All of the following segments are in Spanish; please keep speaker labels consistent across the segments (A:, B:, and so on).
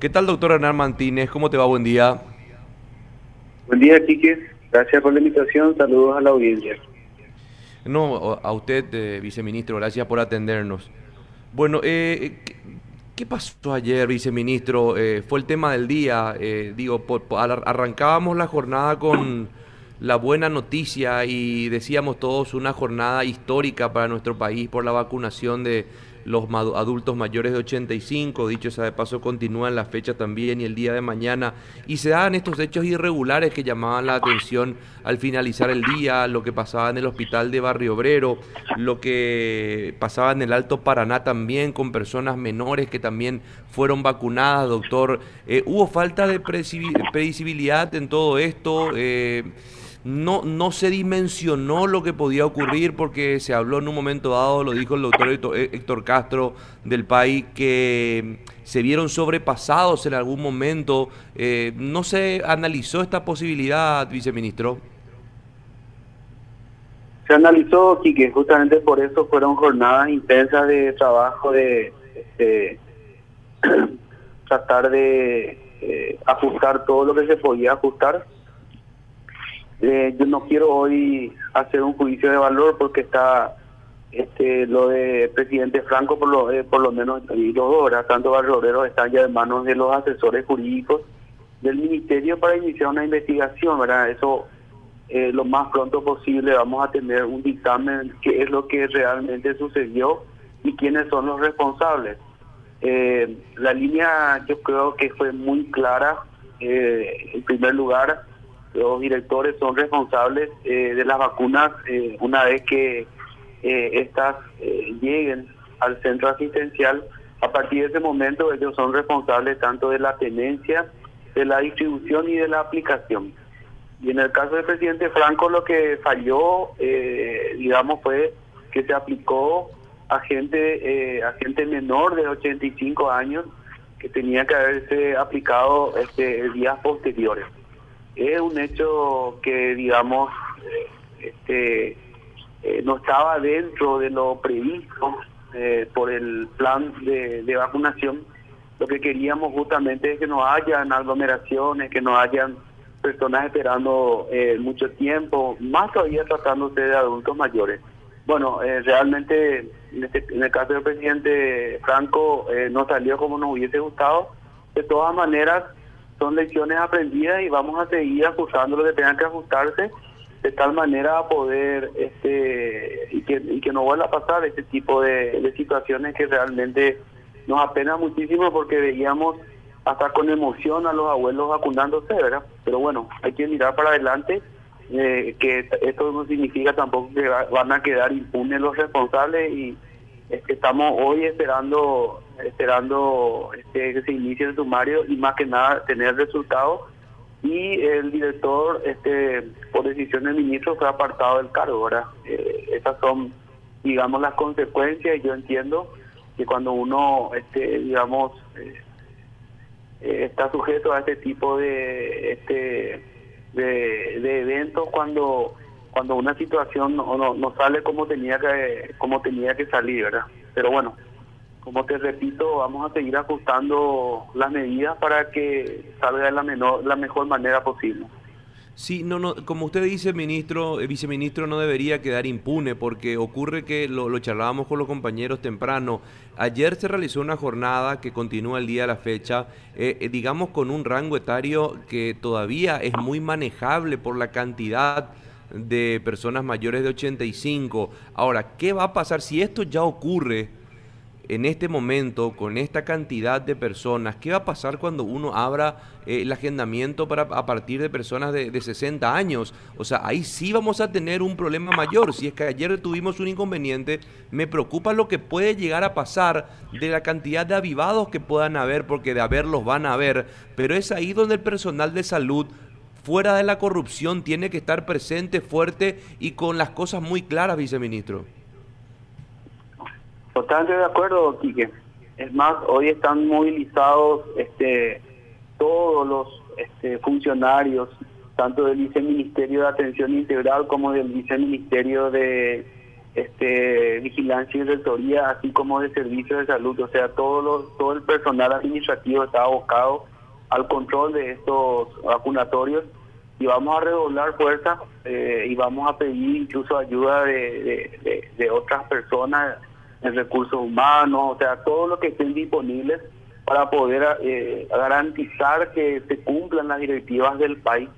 A: ¿Qué tal, doctor Hernán Martínez? ¿Cómo te va? Buen día.
B: Buen día, Quique. Gracias por la invitación. Saludos a la audiencia.
A: No, a usted, eh, viceministro, gracias por atendernos. Bueno, eh, ¿qué, pasó ayer, viceministro? Eh, fue el tema del día. digo, arrancábamos la jornada con la buena noticia y decíamos todos una jornada histórica para nuestro país por la vacunación de los adultos mayores de 85, dicho sea de paso, continúan la fecha también y el día de mañana, y se dan estos hechos irregulares que llamaban la atención al finalizar el día, lo que pasaba en el hospital de Barrio Obrero, lo que pasaba en el Alto Paraná también con personas menores que también fueron vacunadas, doctor. Eh, ¿Hubo falta de previsibilidad en todo esto? Eh, no, no se dimensionó lo que podía ocurrir porque se habló en un momento dado, lo dijo el doctor Héctor Castro del país, que se vieron sobrepasados en algún momento. Eh, ¿No se analizó esta posibilidad, viceministro?
B: Se analizó, que justamente por eso fueron jornadas intensas de trabajo de, tratar de eh, ajustar todo lo que se podía ajustar eh, yo no quiero hoy hacer un juicio de valor porque está este lo de presidente Franco por lo eh, por lo menos y los dos tanto Barrio están ya en manos de los asesores jurídicos del ministerio para iniciar una investigación verdad eso eh, lo más pronto posible vamos a tener un dictamen qué es lo que realmente sucedió y quiénes son los responsables. La línea yo creo que fue muy clara en primer lugar los directores son responsables eh, de las vacunas eh, una vez que eh, estas lleguen al centro asistencial. A partir de ese momento ellos son responsables tanto de la tenencia, de la distribución y de la aplicación. Y en el caso del presidente Franco lo que falló, digamos, fue que se aplicó a gente, a gente menor de 85 años que tenía que haberse aplicado este, días posteriores es un hecho que, digamos, este, eh, no estaba dentro de lo previsto eh, por el plan de, vacunación. Lo que queríamos justamente es que no hayan aglomeraciones, que no hayan personas esperando eh, mucho tiempo, más todavía tratándose de adultos mayores. Bueno, realmente en, este, en el caso del presidente Franco no salió como nos hubiese gustado. De todas maneras, son lecciones aprendidas y vamos a seguir ajustando lo que tengan que ajustarse de tal manera a poder este y que, y que no vuelva a pasar este tipo de, situaciones que realmente nos apena muchísimo porque veíamos hasta con emoción a los abuelos vacunándose, ¿verdad? Pero bueno, hay que mirar para adelante, eh, que esto no significa tampoco que van a quedar impunes los responsables y estamos hoy esperando esperando este, que se inicie el sumario y más que nada tener resultados y el director este por decisión del ministro fue apartado del cargo ahora eh, esas son digamos las consecuencias. Y yo entiendo que cuando uno este digamos eh, eh, está sujeto a este tipo de este de, eventos cuando cuando una situación no, no, no sale como tenía que como tenía que salir verdad pero bueno como te repito, vamos a seguir ajustando las medidas para que salga de la, menor, la mejor manera posible.
A: Sí, no, no, como usted dice, ministro, eh, viceministro, no debería quedar impune porque ocurre que lo, lo, charlábamos con los compañeros temprano. Ayer se realizó una jornada que continúa el día de la fecha, eh, eh, digamos con un rango etario que todavía es muy manejable por la cantidad de personas mayores de 85. Ahora, ¿qué va a pasar si esto ya ocurre? En este momento, con esta cantidad de personas, ¿qué va a pasar cuando uno abra eh, el agendamiento para, a partir de personas de, 60 años? O sea, ahí sí vamos a tener un problema mayor. Si es que ayer tuvimos un inconveniente, me preocupa lo que puede llegar a pasar de la cantidad de avivados que puedan haber, porque de haberlos van a haber, pero es ahí donde el personal de salud fuera de la corrupción tiene que estar presente, fuerte y con las cosas muy claras, viceministro.
B: Totalmente de acuerdo, Quique. Es más, hoy están movilizados este, todos los este, funcionarios, tanto del Viceministerio de Atención Integral como del Viceministerio de este, vigilancia y asesoría, así como de servicios de salud. O sea, todo, todo el personal administrativo está abocado al control de estos vacunatorios y vamos a redoblar fuerza eh, y vamos a pedir incluso ayuda de, otras personas en recursos humanos, o sea, todo lo que estén disponibles para poder eh, garantizar que se cumplan las directivas del país.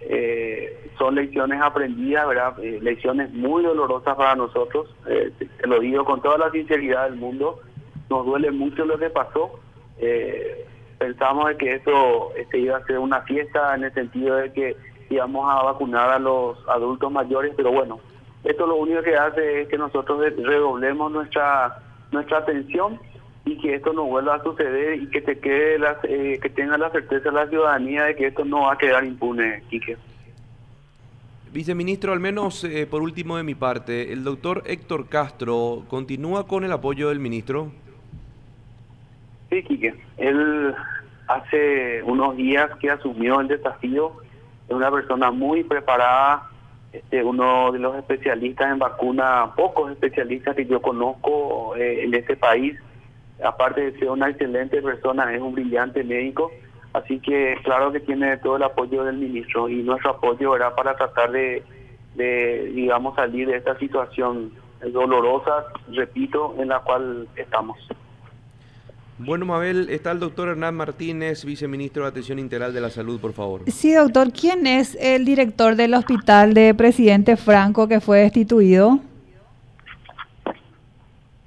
B: Eh, son lecciones aprendidas, ¿verdad? lecciones muy dolorosas para nosotros, te, lo digo con toda la sinceridad del mundo, nos duele mucho lo que pasó. Eh, pensamos de que esto este, iba a ser una fiesta en el sentido de que íbamos a vacunar a los adultos mayores, pero bueno, esto lo único que hace es que nosotros redoblemos nuestra nuestra atención y que esto no vuelva a suceder y que te quede eh, que tenga la certeza la ciudadanía de que esto no va a quedar impune, Quique.
A: Viceministro, al menos eh, por último de mi parte, el doctor Héctor Castro continúa con el apoyo del ministro.
B: Sí, Quique. Él hace unos días que asumió el desafío, es una persona muy preparada, este, uno de los especialistas en vacuna, pocos especialistas que yo conozco eh, en este país. Aparte de ser una excelente persona, es un brillante médico. Así que claro que tiene todo el apoyo del ministro y nuestro apoyo era para tratar de, de digamos, salir de esta situación dolorosa, repito, en la cual estamos.
A: Bueno, Mabel, está el doctor Hernán Martínez, viceministro de Atención Integral de la Salud, por favor.
C: Sí, doctor, ¿quién es el director del hospital de Presidente Franco que fue destituido?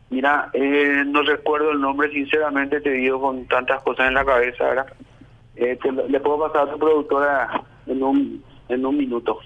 B: Mira, eh, no recuerdo el nombre, sinceramente te digo con tantas cosas en la cabeza, ¿verdad? Eh, le puedo pasar a tu productora en un en un minuto.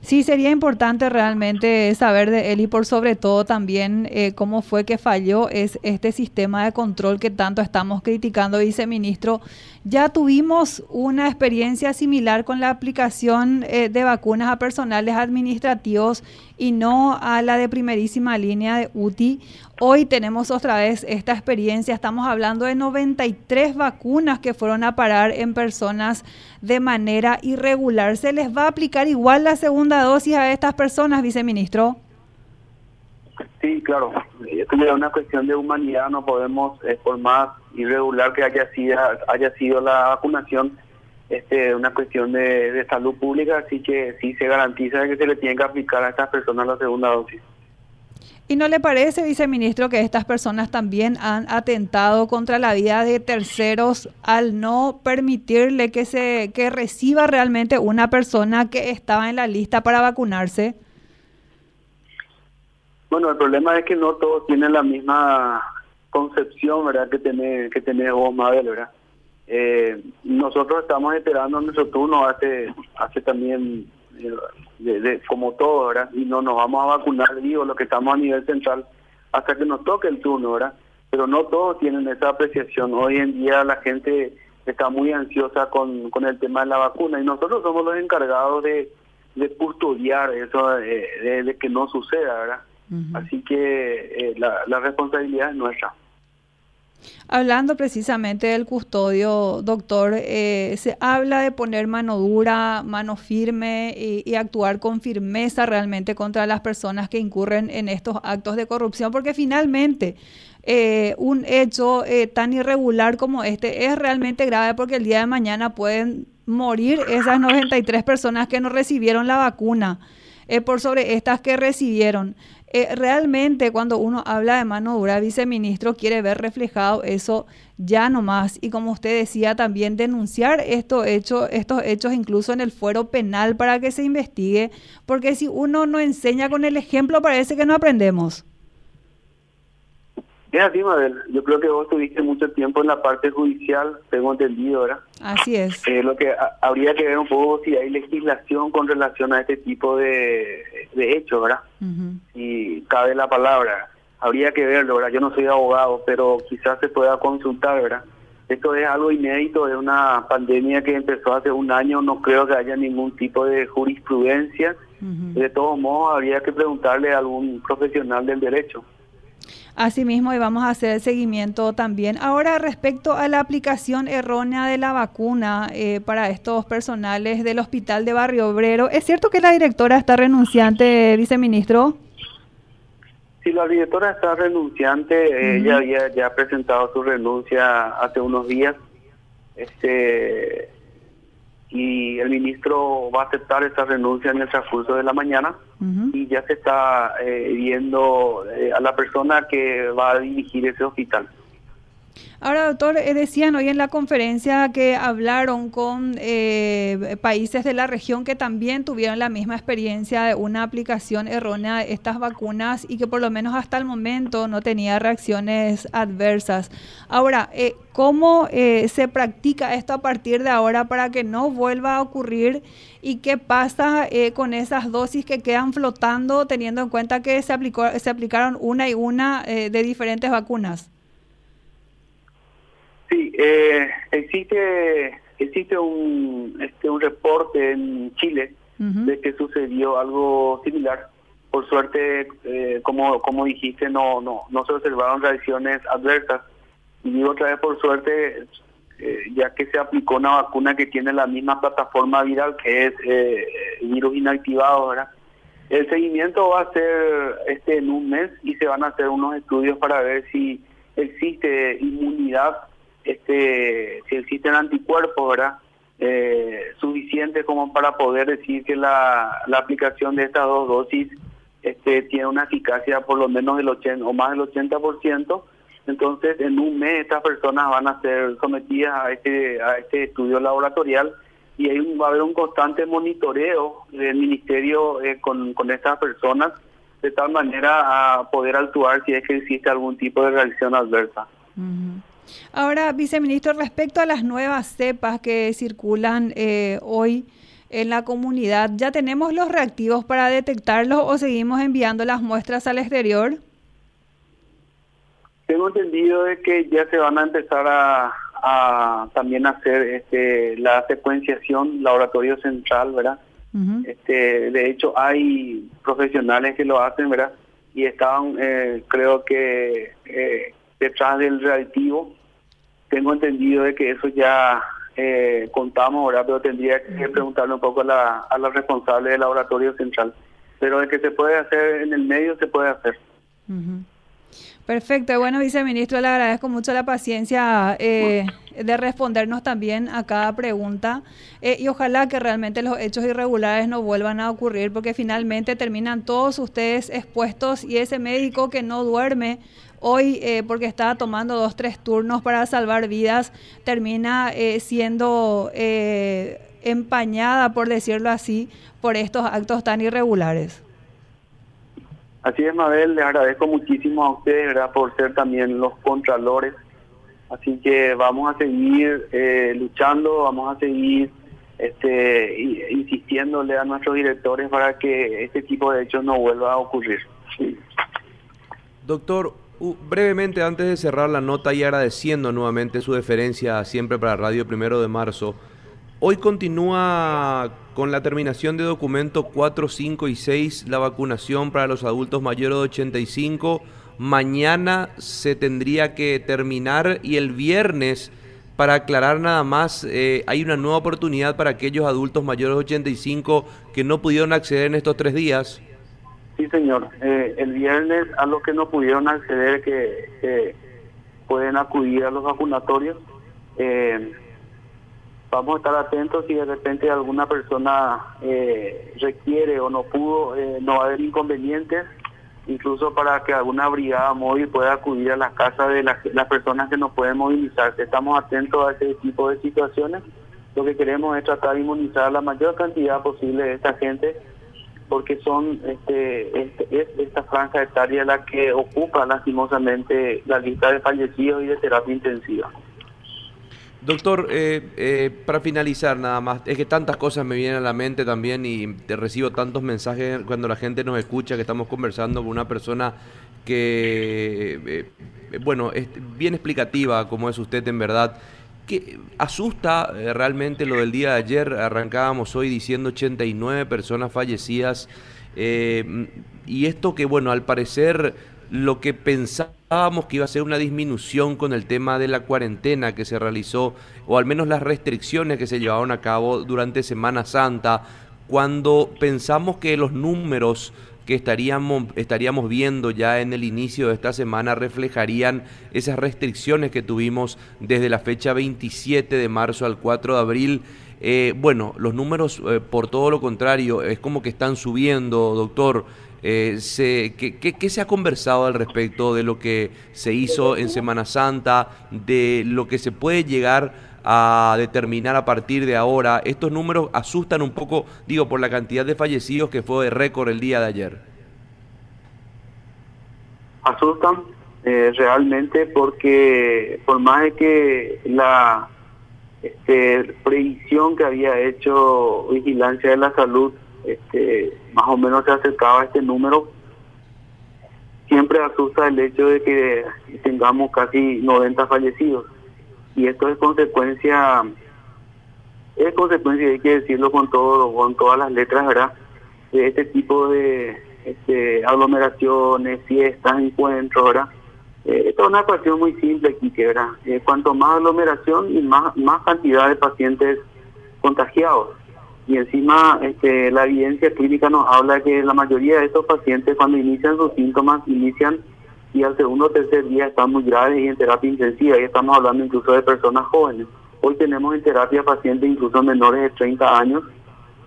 C: Sí, sería importante realmente saber de él y por sobre todo también eh, cómo fue que falló es este sistema de control que tanto estamos criticando, viceministro. Ya tuvimos una experiencia similar con la aplicación eh, de vacunas a personales administrativos y no a la de primerísima línea de UTI. Hoy tenemos otra vez esta experiencia, estamos hablando de 93 vacunas que fueron a parar en personas de manera irregular. ¿Se les va a aplicar igual la segunda dosis a estas personas, viceministro?
B: Sí, claro. Esto es una cuestión de humanidad, no podemos, eh, por más irregular que haya sido, haya sido la vacunación, este, una cuestión de, de salud pública, así que sí se garantiza que se le tiene que aplicar a estas personas la segunda dosis.
C: ¿Y no le parece, viceministro, que estas personas también han atentado contra la vida de terceros al no permitirle que se que reciba realmente una persona que estaba en la lista para vacunarse?
B: Bueno, el problema es que no todos tienen la misma concepción, ¿verdad? Que tiene que tiene vos, Mabel, ¿verdad? Eh, nosotros estamos esperando nuestro turno hace hace también de, como todo, ¿verdad? Y no nos vamos a vacunar, digo, lo que estamos a nivel central, hasta que nos toque el turno, ¿verdad? Pero no todos tienen esa apreciación. Hoy en día la gente está muy ansiosa con, con el tema de la vacuna y nosotros somos los encargados de, de custodiar eso, de, que no suceda, ¿verdad? Así que eh, la, la responsabilidad es nuestra.
C: Hablando precisamente del custodio, doctor, eh, se habla de poner mano dura, mano firme y, actuar con firmeza realmente contra las personas que incurren en estos actos de corrupción, porque finalmente eh, un hecho eh, tan irregular como este es realmente grave porque el día de mañana pueden morir esas 93 personas que no recibieron la vacuna por sobre estas que recibieron. Eh, realmente cuando uno habla de mano dura, viceministro, quiere ver reflejado eso ya nomás. Y como usted decía, también denunciar estos hechos, estos hechos incluso en el fuero penal para que se investigue, porque si uno no enseña con el ejemplo, parece que no aprendemos.
B: Es así, Mabel. Yo creo que vos tuviste mucho tiempo en la parte judicial, tengo entendido, ¿verdad?
C: Así es.
B: Eh, lo que habría que ver un poco si hay legislación con relación a este tipo de, de hechos, ¿verdad? Si cabe la palabra. Habría que verlo, ¿verdad? Yo no soy abogado, pero quizás se pueda consultar, ¿verdad? Esto es algo inédito, es una pandemia que empezó hace un año, no creo que haya ningún tipo de jurisprudencia. De todos modos, habría que preguntarle a algún profesional del derecho.
C: Asimismo, y vamos a hacer el seguimiento también. Ahora, respecto a la aplicación errónea de la vacuna eh, para estos personales del Hospital de Barrio Obrero, ¿es cierto que la directora está renunciante, viceministro?
B: Sí, la directora está renunciante, ella había ya presentado su renuncia hace unos días. Este y el ministro va a aceptar esa renuncia en el transcurso de la mañana y ya se está eh, viendo eh, a la persona que va a dirigir ese hospital.
C: Ahora, doctor, eh, decían hoy en la conferencia que hablaron con eh, países de la región que también tuvieron la misma experiencia de una aplicación errónea de estas vacunas y que por lo menos hasta el momento no tenía reacciones adversas. Ahora, eh, ¿cómo se practica esto a partir de ahora para que no vuelva a ocurrir? ¿Y qué pasa con esas dosis que quedan flotando teniendo en cuenta que se, aplicó, se aplicaron una y una de diferentes vacunas?
B: Sí, eh, existe existe un este un reporte en Chile de que sucedió algo similar. Por suerte, eh, como como dijiste, no no no se observaron reacciones adversas. Y digo otra vez por suerte, eh, ya que se aplicó una vacuna que tiene la misma plataforma viral que es eh, virus inactivado, ¿verdad? El seguimiento va a ser este en un mes y se van a hacer unos estudios para ver si existe inmunidad este, si existen anticuerpos, ¿verdad? Eh, suficientes como para poder decir que la, la aplicación de estas dos dosis este, tiene una eficacia por lo menos del 80 o más del 80%. Entonces, en un mes estas personas van a ser sometidas a este, a este estudio laboratorial y ahí va a haber un constante monitoreo del ministerio eh, con, con estas personas de tal manera a poder actuar si es que existe algún tipo de reacción adversa.
C: Ahora, viceministro, respecto a las nuevas cepas que circulan eh, hoy en la comunidad, ¿ya tenemos los reactivos para detectarlos o seguimos enviando las muestras al exterior?
B: Tengo entendido de que ya se van a empezar a, también hacer este, la secuenciación laboratorio central, ¿verdad? este, de hecho, hay profesionales que lo hacen, ¿verdad? Y están, eh, creo que, eh, detrás del reactivo tengo entendido de que eso ya eh, contamos, ahora Pero tendría que preguntarle un poco a la, a la responsable del laboratorio central. Pero de que se puede hacer en el medio, se puede hacer.
C: Perfecto. Bueno, viceministro, le agradezco mucho la paciencia eh, de respondernos también a cada pregunta eh, y ojalá que realmente los hechos irregulares no vuelvan a ocurrir porque finalmente terminan todos ustedes expuestos y ese médico que no duerme hoy eh, porque estaba tomando dos, tres turnos para salvar vidas, termina eh, siendo eh, empañada, por decirlo así, por estos actos tan irregulares.
B: Así es, Mabel, les agradezco muchísimo a ustedes por ser también los contralores. Así que vamos a seguir luchando, vamos a seguir este, insistiéndole a nuestros directores para que este tipo de hechos no vuelva a ocurrir.
A: Doctor, brevemente, antes de cerrar la nota y agradeciendo nuevamente su deferencia siempre para Radio Primero de Marzo, hoy continúa con la terminación de documento 4, 5 y 6 la vacunación para los adultos mayores de 85. Mañana se tendría que terminar y el viernes, para aclarar nada más, eh, hay una nueva oportunidad para aquellos adultos mayores de 85 que no pudieron acceder en estos tres días.
B: Sí, señor. Eh, el viernes a los que no pudieron acceder, que, pueden acudir a los vacunatorios. Eh, vamos a estar atentos si de repente alguna persona eh, requiere o no pudo, no va a haber inconvenientes, incluso para que alguna brigada móvil pueda acudir a las casas de las, las personas que no pueden movilizarse. Estamos atentos a ese tipo de situaciones. Lo que queremos es tratar de inmunizar la mayor cantidad posible de esta gente porque son este, este, es esta franja etaria la que ocupa lastimosamente la lista de fallecidos y de terapia intensiva.
A: Doctor, eh, eh, para finalizar nada más, es que tantas cosas me vienen a la mente también y te recibo tantos mensajes cuando la gente nos escucha que estamos conversando con una persona que, eh, bueno, es bien explicativa como es usted en verdad que asusta eh, realmente lo del día de ayer. Arrancábamos hoy diciendo 89 personas fallecidas. Eh, y esto que, bueno, al parecer lo que pensábamos que iba a ser una disminución con el tema de la cuarentena que se realizó, o al menos las restricciones que se llevaron a cabo durante Semana Santa, cuando pensamos que los números que estaríamos, estaríamos viendo ya en el inicio de esta semana reflejarían esas restricciones que tuvimos desde la fecha 27 de marzo al 4 de abril. Eh, bueno, los números, eh, por todo lo contrario, es como que están subiendo, doctor. Eh, se, ¿qué, se ha conversado al respecto de lo que se hizo en Semana Santa, de lo que se puede llegar a determinar a partir de ahora? Estos números asustan un poco, digo, por la cantidad de fallecidos que fue de récord el día de ayer.
B: Asustan eh, realmente porque por más de que la este, previsión que había hecho Vigilancia de la Salud este, más o menos se acercaba a este número. Siempre asusta el hecho de que tengamos casi 90 fallecidos. Y esto es consecuencia, es consecuencia, hay que decirlo con todo, con todas las letras, ¿verdad? De este tipo de este, aglomeraciones, fiestas, encuentros, ¿verdad? Eh, esto es una cuestión muy simple aquí, ¿verdad? Eh, cuanto más aglomeración y más, más cantidad de pacientes contagiados y encima este, la evidencia clínica nos habla que la mayoría de estos pacientes cuando inician sus síntomas inician y al segundo o tercer día están muy graves y en terapia intensiva y estamos hablando incluso de personas jóvenes. Hoy tenemos en terapia pacientes incluso menores de 30 años,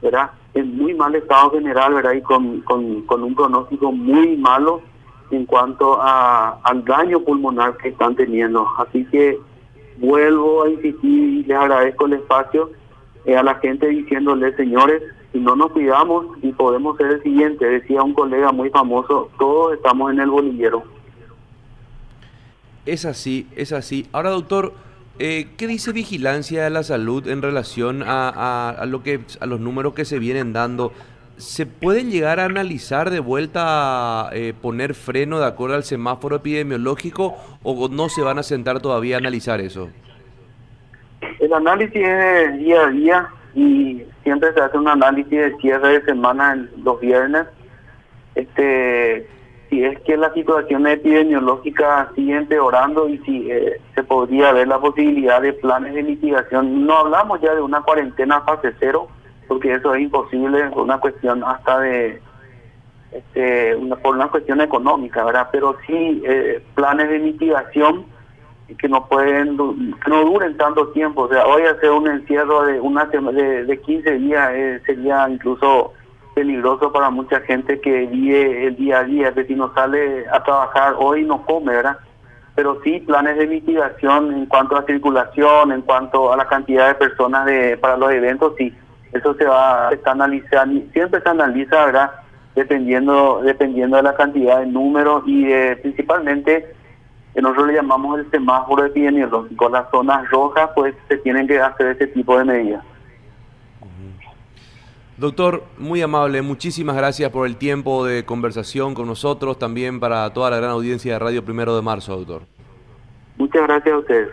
B: ¿verdad? En muy mal estado general, ¿verdad? Y con, con, con un pronóstico muy malo en cuanto a, al daño pulmonar que están teniendo. Así que vuelvo a insistir y les agradezco el espacio eh, a la gente diciéndole, señores, si no nos cuidamos y podemos ser el siguiente, decía un colega muy famoso, todos estamos en el bolillero.
A: Es así, es así. Ahora, doctor, eh, ¿qué dice Vigilancia de la Salud en relación a, lo que, a los números que se vienen dando? ¿Se puede llegar a analizar de vuelta, eh, poner freno de acuerdo al semáforo epidemiológico o no se van a sentar todavía a analizar eso?
B: El análisis es día a día y siempre se hace un análisis de cierre de semana en los viernes. Este, si es que la situación epidemiológica sigue empeorando y si eh, se podría ver la posibilidad de planes de mitigación. No hablamos ya de una cuarentena fase cero, porque eso es imposible por una cuestión hasta de este, por una cuestión económica, ¿verdad? Pero sí eh, planes de mitigación que no pueden que no duren tanto tiempo. O sea hoy hacer un encierro de una de, de 15 días eh, sería incluso peligroso para mucha gente que vive el día a día. Que si no sale a trabajar hoy no come verdad pero sí planes de mitigación en cuanto a circulación en cuanto a la cantidad de personas de para los eventos sí eso se va a analizar siempre se analiza verdad dependiendo dependiendo de la cantidad de números y principalmente que nosotros le llamamos el semáforo epidemiológico. Las zonas rojas, pues se tienen que hacer ese tipo de medidas.
A: Doctor, muy amable, muchísimas gracias por el tiempo de conversación con nosotros, también para toda la gran audiencia de Radio Primero de Marzo, doctor.
B: Muchas gracias a ustedes.